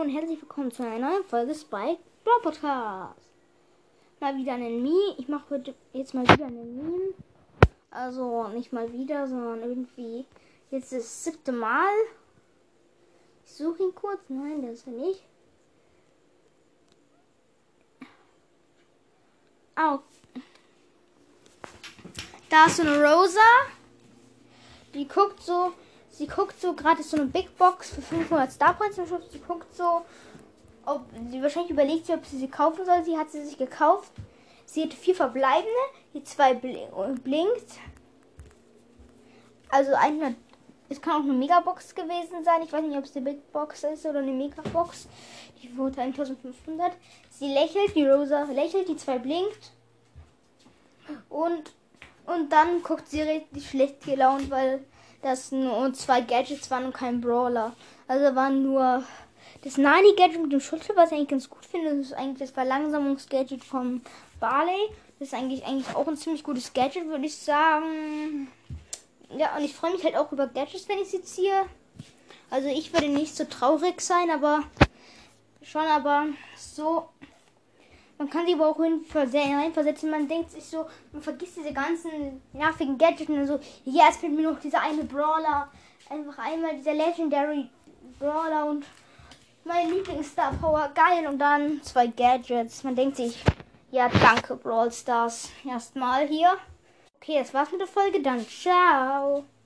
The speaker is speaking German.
Und herzlich willkommen zu einer neuen Folge Spike Brawl Podcast. Mal wieder einen Meme. Ich mache heute jetzt mal wieder einen Meme. Also nicht mal wieder, sondern irgendwie jetzt das siebte Mal. Ich suche ihn kurz. Nein, das ist er nicht. Au. Da ist eine Rosa. Die guckt so sie guckt so, gerade so eine Big Box für 500 Star Points im Shop. Sie guckt so, ob sie wahrscheinlich überlegt, ob sie sie kaufen soll. Sie hat sie sich gekauft. Sie hat vier verbleibende, die zwei blinkt. Also eine, es kann auch eine Megabox gewesen sein. Ich weiß nicht, ob es eine Big Box ist oder eine Megabox. Die wurde 1500. Sie lächelt, die Rosa lächelt, die zwei blinkt. Und, und dann guckt sie richtig schlecht gelaunt, weil dass nur zwei Gadgets waren und kein Brawler. Also waren nur das Nani Gadget mit dem Schutzschild, was ich eigentlich ganz gut finde. Das ist eigentlich das Verlangsamungsgadget vom Barley. Das ist eigentlich, eigentlich auch ein ziemlich gutes Gadget, würde ich sagen. Ja, und ich freue mich halt auch über Gadgets, wenn ich sie ziehe. Also ich würde nicht so traurig sein, aber schon, aber so man kann sich aber auch reinversetzen. Man denkt sich so, man vergisst diese ganzen nervigen Gadgets und so. Ja, es fehlt mir noch dieser eine Brawler. Einfach einmal dieser Legendary Brawler und mein Lieblingsstar Power. Geil. Und dann zwei Gadgets. Man denkt sich, ja, danke Brawl Stars. Erstmal hier. Okay, das war's mit der Folge. Dann ciao.